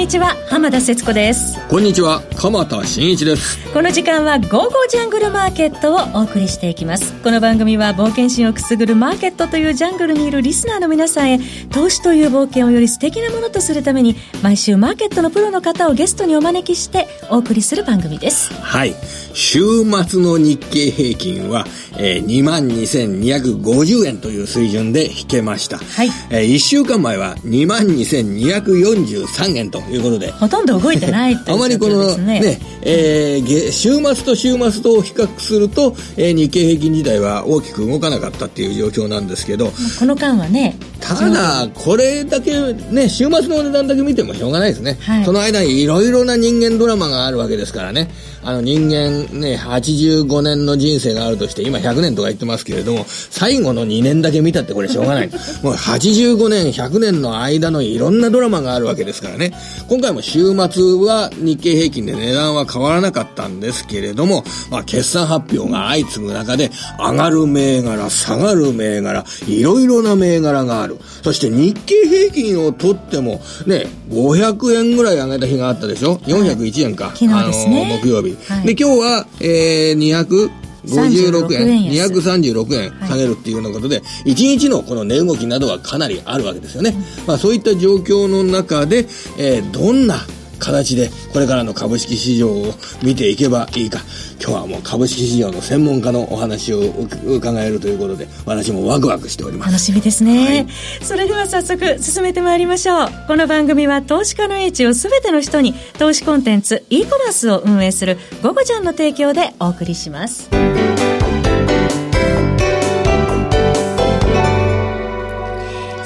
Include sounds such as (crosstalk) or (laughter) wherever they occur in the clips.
にちは浜田節子です。こんにちは鎌田新一です。この時間は「ゴーゴージャングルマーケット」をお送りしていきます。この番組は冒険心をくすぐるマーケットというジャングルにいるリスナーの皆さんへ投資という冒険をより素敵なものとするために毎週マーケットのプロの方をゲストにお招きしてお送りする番組です。はい。週末の日経平均は、えー、22,250円という水準で引けました、はい。えー、1週間前は22,243円ということで。ほとんど動いてないという、ね、あまりこのね、えー、週末と週末と比較すると、えー、日経平均自体は大きく動かなかったっていう状況なんですけど。この間はねただこれだけね週末の値段だけ見てもしょうがないですね、はい、その間にいろいろな人間ドラマがあるわけですからね。あの人間ね85年の人生があるとして今100年とか言ってますけれども最後の2年だけ見たってこれしょうがない。(laughs) もう85年100年の間のいろんなドラマがあるわけですからね。今回も週末は日経平均で値段は変わらなかったんですけれども、まあ、決算発表が相次ぐ中で上がる銘柄下がる銘柄いろいろな銘柄があるそして日経平均を取ってもね500円ぐらい上げた日があったでしょ？401円か、はい、あの木曜日、はい、で今日は、えー、200 56円、236円下げるっていうようなことで、1日のこの値動きなどはかなりあるわけですよね。まあそういった状況の中で、えー、どんな形でこれからの株式市場を見ていけばいいか。今日はもう株式市場の専門家のお話を伺えるということで私もワクワクしております。楽しみですね、はい、それでは早速進めてまいりましょう。この番組は投資家の英知を全ての人に投資コンテンツ e コマースを運営する「ゴゴちゃん」の提供でお送りします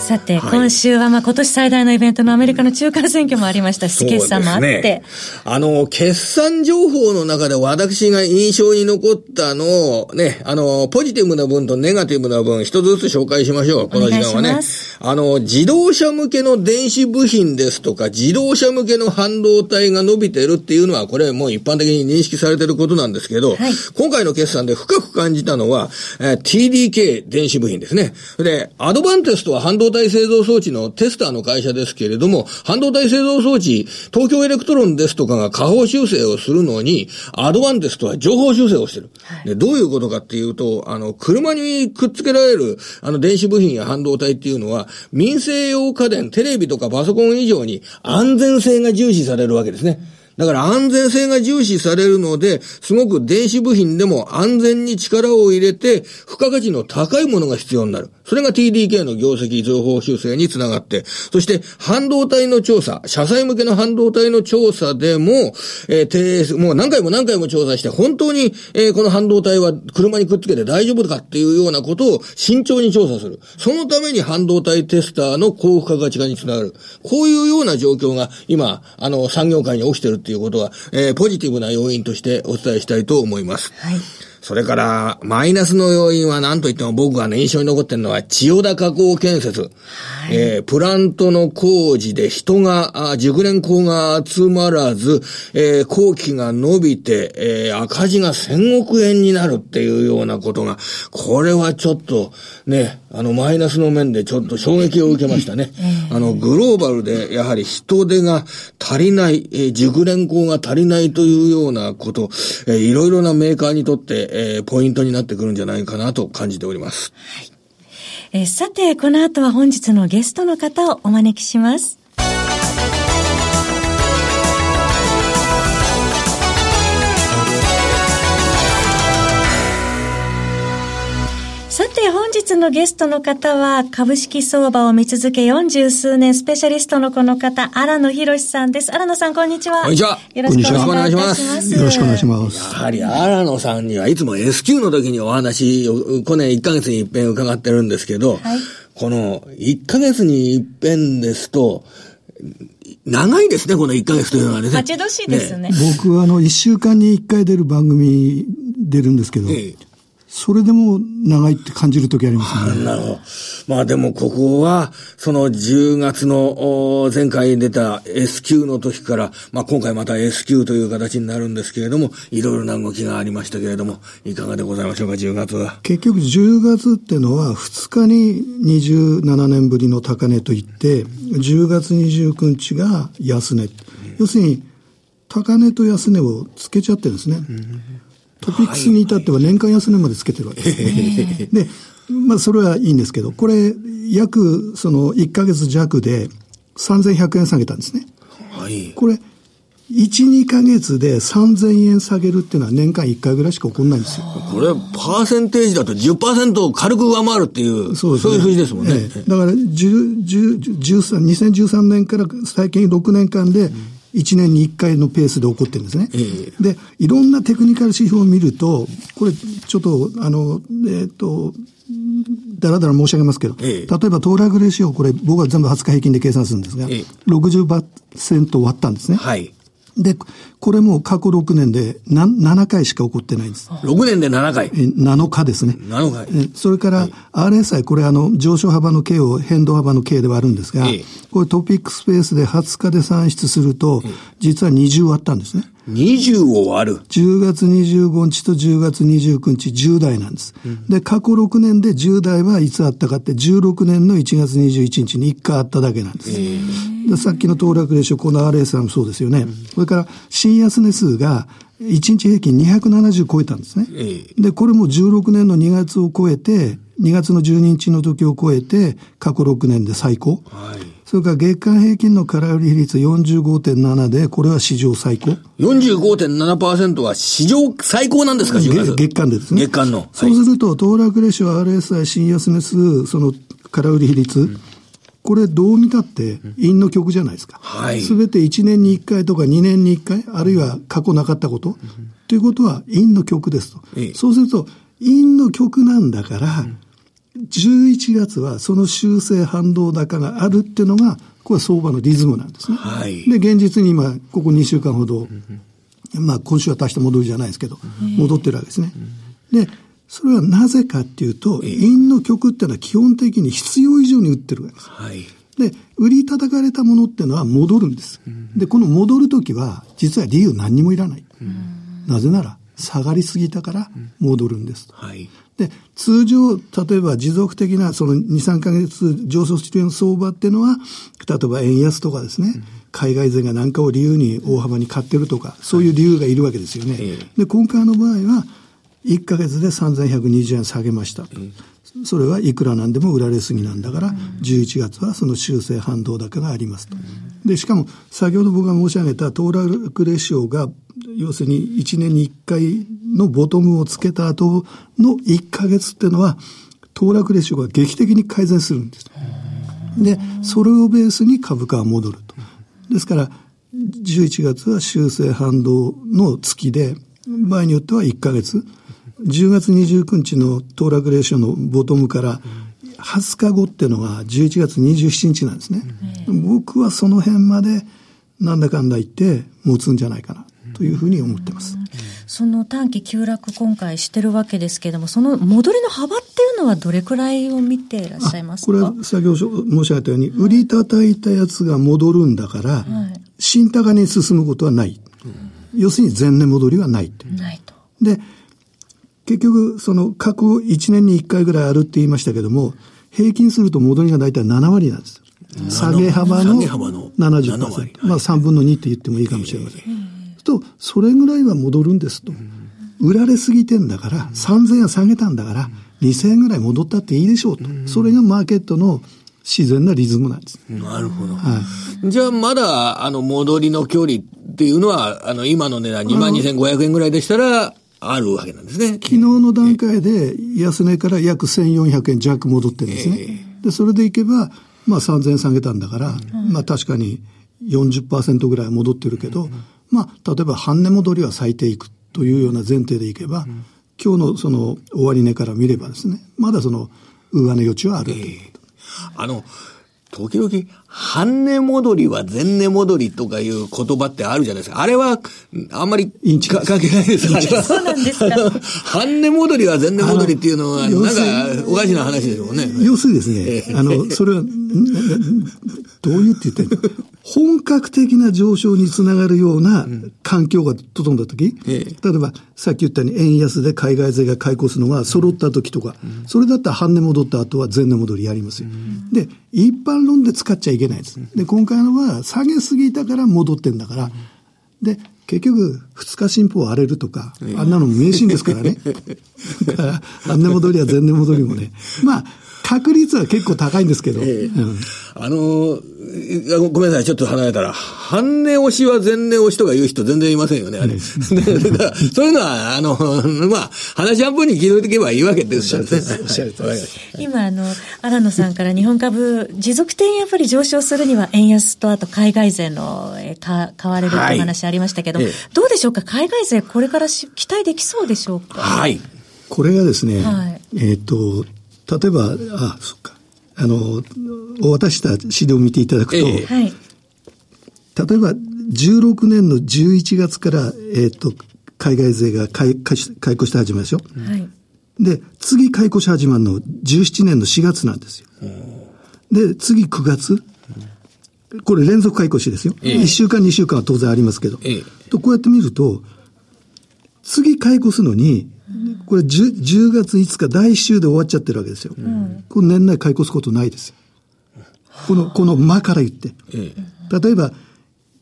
さて、はい、今週はまあ今年最大のイベントのアメリカの中間選挙もありましたし、決算もあって、ね。あの、決算情報の中で私が印象に残ったのを、ね、あの、ポジティブな分とネガティブな分、一つずつ紹介しましょう、この時間はね。あの、自動車向けの電子部品ですとか、自動車向けの半導体が伸びてるっていうのは、これもう一般的に認識されてることなんですけど、はい、今回の決算で深く感じたのは、えー、TDK 電子部品ですね。で、アドバンテストは半導体体製造装置のテスターの会社ですけれども、半導体製造装置、東京エレクトロンですとかが下方修正をするのに、アドバンテストは上方修正をしてる。はい、でどういうことかっていうと、あの、車にくっつけられる、あの、電子部品や半導体っていうのは、民生用家電、テレビとかパソコン以上に安全性が重視されるわけですね。だから安全性が重視されるので、すごく電子部品でも安全に力を入れて、付加価値の高いものが必要になる。それが TDK の業績情報修正につながって、そして半導体の調査、車載向けの半導体の調査でも、えー、もう何回も何回も調査して、本当に、えー、この半導体は車にくっつけて大丈夫かっていうようなことを慎重に調査する。そのために半導体テスターの高付加価値化につながる。こういうような状況が今、あの、産業界に起きてるっていうことは、えー、ポジティブな要因としてお伝えしたいと思います。はい。それから、マイナスの要因は何と言っても僕がね、印象に残ってるのは、千代田加工建設。はい、えー、プラントの工事で人が、あ熟練工が集まらず、えー、工期が伸びて、えー、赤字が1000億円になるっていうようなことが、これはちょっと、ね、あの、マイナスの面でちょっと衝撃を受けましたね。あの、グローバルでやはり人手が足りない、えー、熟練工が足りないというようなこと、えー、いろいろなメーカーにとって、えー、ポイントになってくるんじゃないかなと感じております。はい。えー、さて、この後は本日のゲストの方をお招きします。日のゲストの方は株式相場を見続け40数年スペシャリストのこの方、荒野博さんです。荒野さん、こんにちは。こんにちは。よろしくお願いします。よろしくお願いします。やはり荒野さんにはいつも S q の時にお話を、去年1ヶ月に一遍伺ってるんですけど、はい、この1ヶ月に一遍ですと、長いですね、この1ヶ月というのはね。待ち遠しいですね。ね僕はあの、1週間に1回出る番組出るんですけど、ええ、それでも長いって感じるときありますね。なるほど。まあでもここは、その10月の前回出た S q の時から、まあ今回また S q という形になるんですけれども、いろいろな動きがありましたけれども、いかがでございましょうか、10月は。結局10月ってのは2日に27年ぶりの高値といって、10月29日が安値。要するに、高値と安値をつけちゃってるんですね。トピックスに至っては年間安値までつけてるわけですね。(laughs) で、まあそれはいいんですけど、これ、約その1ヶ月弱で3100円下げたんですね。はい。これ、1、2ヶ月で3000円下げるっていうのは年間1回ぐらいしか起こんないんですよ。これ、パーセンテージだと10%を軽く上回るっていう、そう、ね,、いう数字ですもんね。ええ、だから、2013年から最近6年間で、1年に1回のペースで起こってるんですね。えで、いろんなテクニカル指標を見ると、これ、ちょっと、あの、えっ、ー、と、だらだら申し上げますけど、ええ、例えば、トーラグレシオ、これ、僕は全部20日平均で計算するんですが、ええ、60%割ったんですね。はい。で、これも過去6年で7回しか起こってないんです。6年で7回 ?7 日ですね。7回。それから、RSI、これあの、上昇幅の径を変動幅の径で割るんですが、これトピックスペースで20日で算出すると、実は20割ったんですね。20を割る ?10 月25日と10月29日10代なんです。うん、で、過去6年で10代はいつあったかって16年の1月21日に1回あっただけなんです。でさっきの騰落レシオ、この RS さんもそうですよね。うん、それから、新安値数が1日平均270超えたんですね。で、これも16年の2月を超えて、2月の12日の時を超えて、過去6年で最高。はいそれから月間平均の空売り比率45.7で、これは史上最高。45.7%は史上最高なんですか、月月間でですね。月間の。そうすると、騰落レシオ、RSI、新安値数、その空売り比率、うん、これどう見たって、陰の曲じゃないですか。はい。すべて1年に1回とか2年に1回、あるいは過去なかったこと。ということは、陰の曲ですと。そうすると、陰の曲なんだから、うん11月はその修正反動高があるっていうのが、これは相場のリズムなんですね。はい、で、現実に今、ここ2週間ほど、まあ今週は足した戻りじゃないですけど、戻ってるわけですね。で、それはなぜかっていうと、陰の曲っていうのは基本的に必要以上に売ってるわけです。はい、で、売り叩かれたものっていうのは戻るんです。で、この戻るときは、実は理由何にもいらない。なぜなら、下がりすぎたから戻るんです。はい、で、通常、例えば持続的なその2、3ヶ月上昇している相場っていうのは、例えば円安とかですね、うん、海外勢が何かを理由に大幅に買ってるとか、そういう理由がいるわけですよね。はい、で、今回の場合は、1ヶ月で3120円下げました。それはいくらなんでも売られすぎなんだから、11月はその修正反動高がありますと。で、しかも、先ほど僕が申し上げたトーラクレシオが、要するに1年に1回のボトムをつけた後の1ヶ月っていうのは、騰落レシオが劇的に改善するんです。で、それをベースに株価は戻ると。ですから、11月は修正反動の月で、場合によっては1ヶ月、10月29日の騰落レションのボトムから20日後っていうのが11月27日なんですね。僕はその辺までなんだかんだ言って持つんじゃないかなというふうに思ってます。その短期急落今回してるわけですけれども、その戻りの幅っていうのはどれくらいを見ていらっしゃいますか？これは先ほど申し上げたように、売り叩いたやつが戻るんだから、はい、新高に進むことはない。要するに前年戻りはない。ないと。で、結局、その過去1年に1回ぐらいあるって言いましたけども、平均すると戻りが大体7割なんです。下げ幅の70%。まあ3分の2って言ってもいいかもしれません。と、それぐらいは戻るんですと。売られすぎてんだから、3000円下げたんだから、2000円ぐらい戻ったっていいでしょうと。それがマーケットの自然なリズムなんです。なるほど。はい、じゃあ、まだ、あの、戻りの距離っていうのは、あの、今の値段22,500円ぐらいでしたら、あるわけなんですね。昨日の段階で安値から約1400円弱戻ってるんですね。えー、で、それでいけば、まあ3000円下げたんだから、うん、まあ確かに40%ぐらい戻ってるけど、うん、まあ例えば半値戻りは最低いくというような前提でいけば、うん、今日のその終値から見ればですね、まだその上値余地はある、えー、あの、時々、半値戻りは前値戻りとかいう言葉ってあるじゃないですか。あれは、あんまり関係ないですか (laughs) そうなんですか。半値戻りは前値戻りっていうのは、なんか、おかしな話ですもんね。要するにですね、あの、それはどういうって言ってんの？本格的な上昇につながるような環境が整った時、例えばさっき言ったように円安で海外勢が買い越すのが揃った時とか、それだったら半値戻った後は前値戻りやりますよ。で、一般論で使っちゃいけないです。で、今回のは下げすぎたから戻ってんだから、で、結局、二日進歩荒れるとか、あんなの名シーンですからね。(laughs) だから、半値戻りは前値戻りもね。まあ、確率は結構高いんですけど。えーうん、あのー、ごめんなさい、ちょっと離れたら、半値押しは前値押しとか言う人全然いませんよね、あれ。(laughs) そういうのは、あの、(laughs) まあ、話半分に聞いておけばいいわけですね。おっしゃると今、あの、荒野さんから日本株、持続点やっぱり上昇するには円安とあと海外勢のか買われるって話ありましたけど、はい、どうでしょうか？海外勢これからし期待できそうでしょうか？はい。これがですね、はい、えっ、と、例えば、あ、そっか。あの、お渡した資料を見ていただくと、ええ、例えば、16年の11月から、えっ、ー、と、海外勢が買い買い買い越して始まるでしょ。はい、で、次買い越し始まるの17年の4月なんですよ。で、次9月。これ連続買い越しですよ。ええ、1週間、2週間は当然ありますけど。ええ、と、こうやって見ると、次買い越すのに、これ 10, 10, 月5日第1週で終わっちゃってるわけですよ。うん、この年内買い越すことないですよ。この、この間から言って。例えば、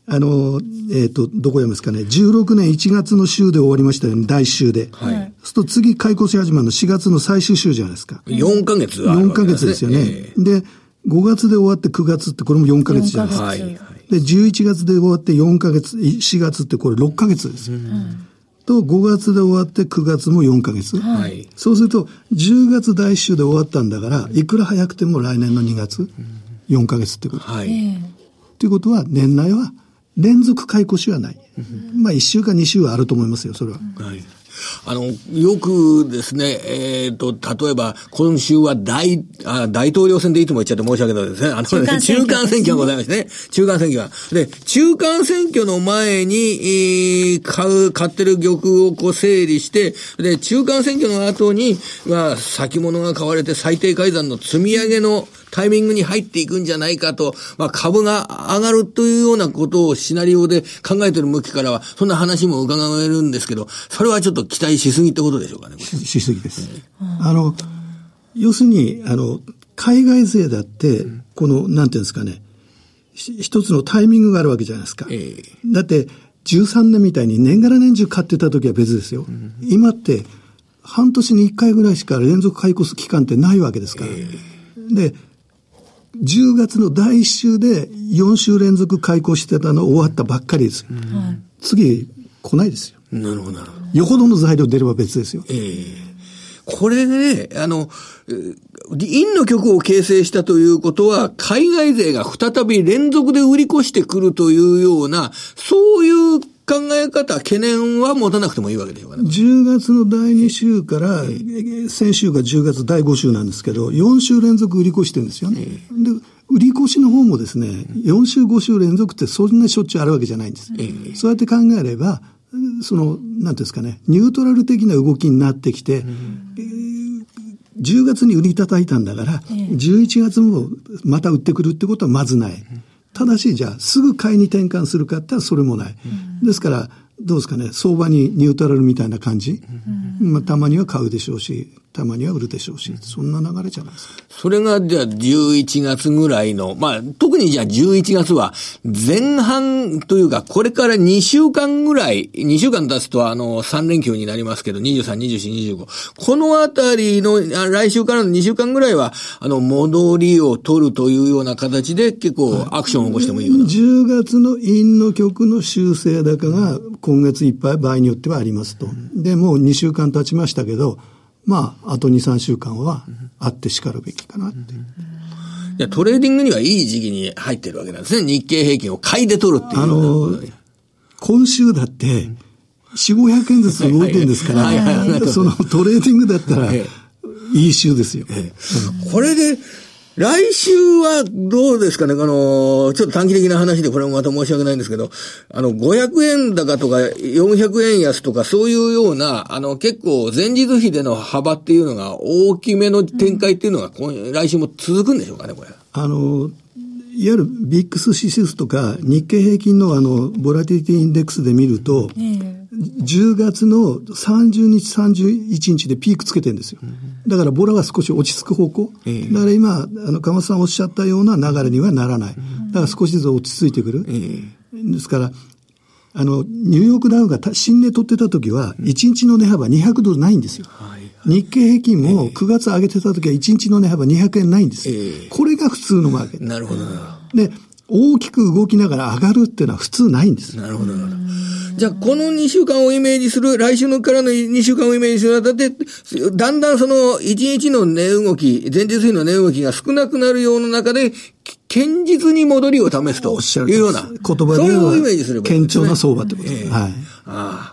あの、えっ、ー、と、どこ読ますかね。16年1月の週で終わりましたよね、第1週で。はい。そうすると次買い越し始まるの4月の最終週じゃないですか。4ヶ月は、ね、4ヶ月ですよね。えー、で、5月で終わって9月ってこれも4ヶ月じゃないですか。はい。で、11月で終わって4ヶ月、4月ってこれ6ヶ月ですよ。うんと5月で終わって9月も4ヶ月。はい。そうすると、10月第1週で終わったんだから、いくら早くても来年の2月、4ヶ月ってこと。はい。ということは、年内は連続買い越しはない。まあ1週か2週はあると思いますよ、それは。はい。あの、よくですね、えっ、ー、と、例えば、今週は大、あ大統領選でいつも言っちゃって申し訳ないですね。あの、中間選挙がございましてね。中間選挙が。で、中間選挙の前に、えー、買う、買ってる玉をこう整理して、で、中間選挙の後に、まあ、先物が買われて最低改ざんの積み上げの、タイミングに入っていくんじゃないかと、まあ、株が上がるというようなことをシナリオで考えてる向きからは、そんな話も伺えるんですけど、それはちょっと期待しすぎってことでしょうかね。ししすぎです。あの、要するに、あの、海外勢だって、この、なんていうんですかね、一つのタイミングがあるわけじゃないですか。えー、だって、13年みたいに年がら年中買ってた時は別ですよ。うん、今って、半年に1回ぐらいしか連続買い越す期間ってないわけですから。えー、で、10月の第1週で4週連続開講してたの終わったばっかりです。うん、次、来ないですよ。なるほど、なるほど。よほどの材料出れば別ですよ。ええーこれね、あの、陰の曲を形成したということは、海外勢が再び連続で売り越してくるというような、そういう考え方、懸念は持たなくてもいいわけでしょうかね。10月の第2週から、先週が10月第5週なんですけど、4週連続売り越してるんですよね。で、売り越しの方もですね、4週5週連続ってそんなしょっちゅうあるわけじゃないんです。そうやって考えれば、その、なんですかね、ニュートラル的な動きになってきて、10月に売り叩いたんだから、11月もまた売ってくるってことはまずない。ただし、じゃあ、すぐ買いに転換するかって言ったらそれもない。ですから、どうですかね、相場にニュートラルみたいな感じ、まあ、たまには買うでしょうし、たまには売るでしょうし、そんな流れじゃないですか。それがじゃあ11月ぐらいの、まあ特にじゃあ11月は前半というかこれから2週間ぐらい、2週間経つとあの3連休になりますけど、23、24、25。このあたりの、来週からの2週間ぐらいは、あの戻りを取るというような形で結構アクションを起こしてもいいような。10月の陰の極の修正高が今月いっぱい場合によってはありますと。で、もう2週間経ちましたけど、まあ、あと2、3週間はあってしかるべきかなって。いや、トレーディングにはいい時期に入ってるわけなんですね。日経平均を買いで取るっていう。あの、今週だって、4、500円ずつ動いてるんですから、そのトレーディングだったら、いい週ですよ。これで、来週はどうですかね？あの、ちょっと短期的な話でこれもまた申し訳ないんですけど、あの、500円高とか400円安とかそういうような、あの、結構前日比での幅っていうのが大きめの展開っていうのが、来週も続くんでしょうかね、これ。あの、いわゆるビックス指数とか日経平均のあの、ボラティリティインデックスで見ると、10月の30日、31日でピークつけてるんですよ。だからボラは少し落ち着く方向。だから今、あの、鎌田さんおっしゃったような流れにはならない。だから少しずつ落ち着いてくる。ですから、あの、ニューヨークダウが新値取ってた時は、1日の値幅200ドルないんですよ。日経平均も9月上げてた時は1日の値幅200円ないんです。これが普通のマーケット。なるほど。で、大きく動きながら上がるっていうのは普通ないんです。なるほど、なるほど。じゃあ、この2週間をイメージする、来週のからの2週間をイメージするだって、だんだんその1日の値動き、前日比の値動きが少なくなるような中で、堅実に戻りを試すというような。言葉でそういうイメージすればいい、ね、堅調な相場ってことです。えー、はい。ああ。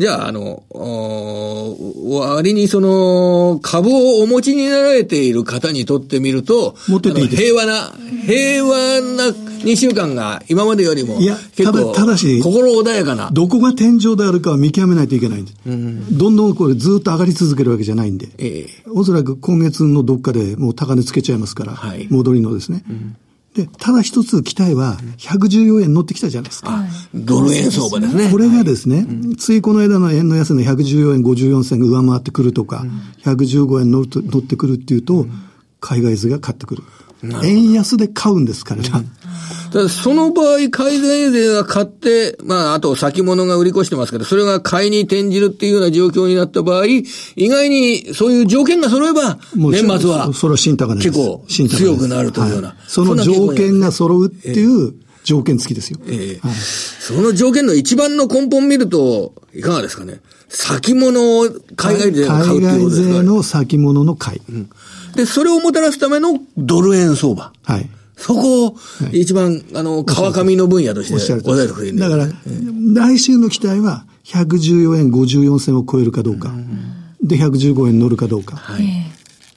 じゃあ、あの、割にその、株をお持ちになられている方にとってみると、持ってていい平和な、平和な2週間が今までよりも、いや、ただ、ただし、心穏やかな。どこが天井であるかは見極めないといけないんです。うん、どんどんこれずっと上がり続けるわけじゃないんで、ええ、おそらく今月のどっかでもう高値つけちゃいますから、はい、戻りのですね。うんで、ただ一つ期待は、114円乗ってきたじゃないですか。ドル円相場ですね。これがですね、ついこの間の円の安値114円54銭が上回ってくるとか、115円乗ってくるっていうと、海外図が買ってくる。円安で買うんです、彼ら。ただその場合、海外勢が買って、まあ、あと先物が売り越してますけど、それが買いに転じるっていうような状況になった場合、意外にそういう条件が揃えば、年末は、それは新高結構強くなるというような。はい、その条件が揃うっていう条件付きですよ。ええはい、その条件の一番の根本見ると、いかがですかね？先物を海外勢が買うっていうことですか、海外勢の先物の買い、うん。で、それをもたらすためのドル円相場。はい。そこを一番、あの、川上の分野として押さえてくれるだから、来週の期待は114円54銭を超えるかどうか。で、115円乗るかどうか。はい。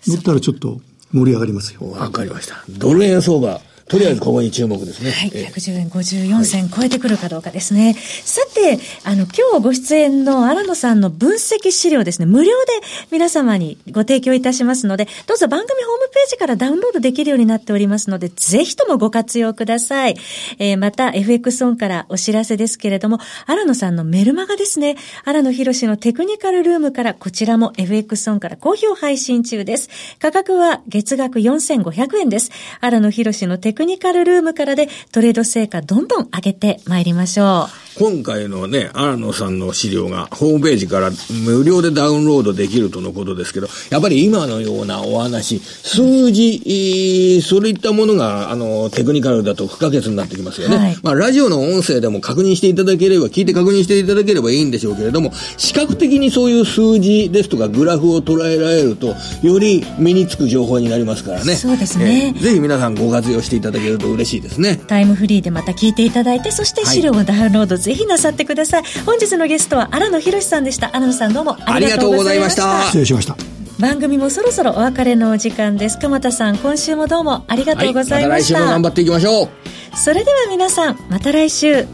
乗ったらちょっと盛り上がりますよ。わかりました。ドル円相場。とりあえずここに注目ですね。はい。110円54銭超えてくるかどうかですね。はい、さて、あの、今日ご出演の荒野さんの分析資料ですね、無料で皆様にご提供いたしますので、どうぞ番組ホームページからダウンロードできるようになっておりますので、ぜひともご活用ください。えー、また、FX オンからお知らせですけれども、荒野さんのメルマガですね、荒野博士のテクニカルルームから、こちらも FX オンから好評配信中です。価格は月額4500円です。荒野博士のテクニカルルームからでトレード成果どんどん上げてまいりましょう。今回のね、荒野さんの資料がホームページから無料でダウンロードできるとのことですけど、やっぱり今のようなお話、数字、そういったものが、あの、テクニカルだと不可欠になってきますよね。はい、まあ、ラジオの音声でも確認していただければ、聞いて確認していただければいいんでしょうけれども、視覚的にそういう数字ですとかグラフを捉えられると、より身につく情報になりますからね。そうですね。えー、ぜひ皆さんご活用していただけると嬉しいですね。タイムフリーでまた聞いていただいて、そして資料をダウンロード、ぜひなさってください。本日のゲストは荒野博さんでした。荒野さんどうもありがとうございました。失礼しました。番組もそろそろお別れのお時間です。鎌田さん、今週もどうもありがとうございました。はい、また来週も頑張っていきましょう。それでは皆さん、また来週。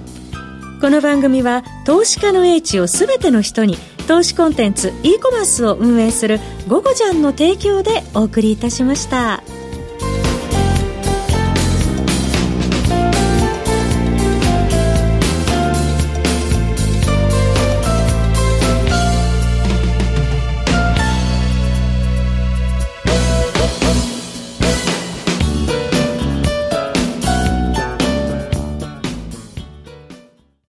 この番組は、投資家の英知をすべての人に、投資コンテンツ、e コマースを運営する、ゴゴジャンの提供でお送りいたしました。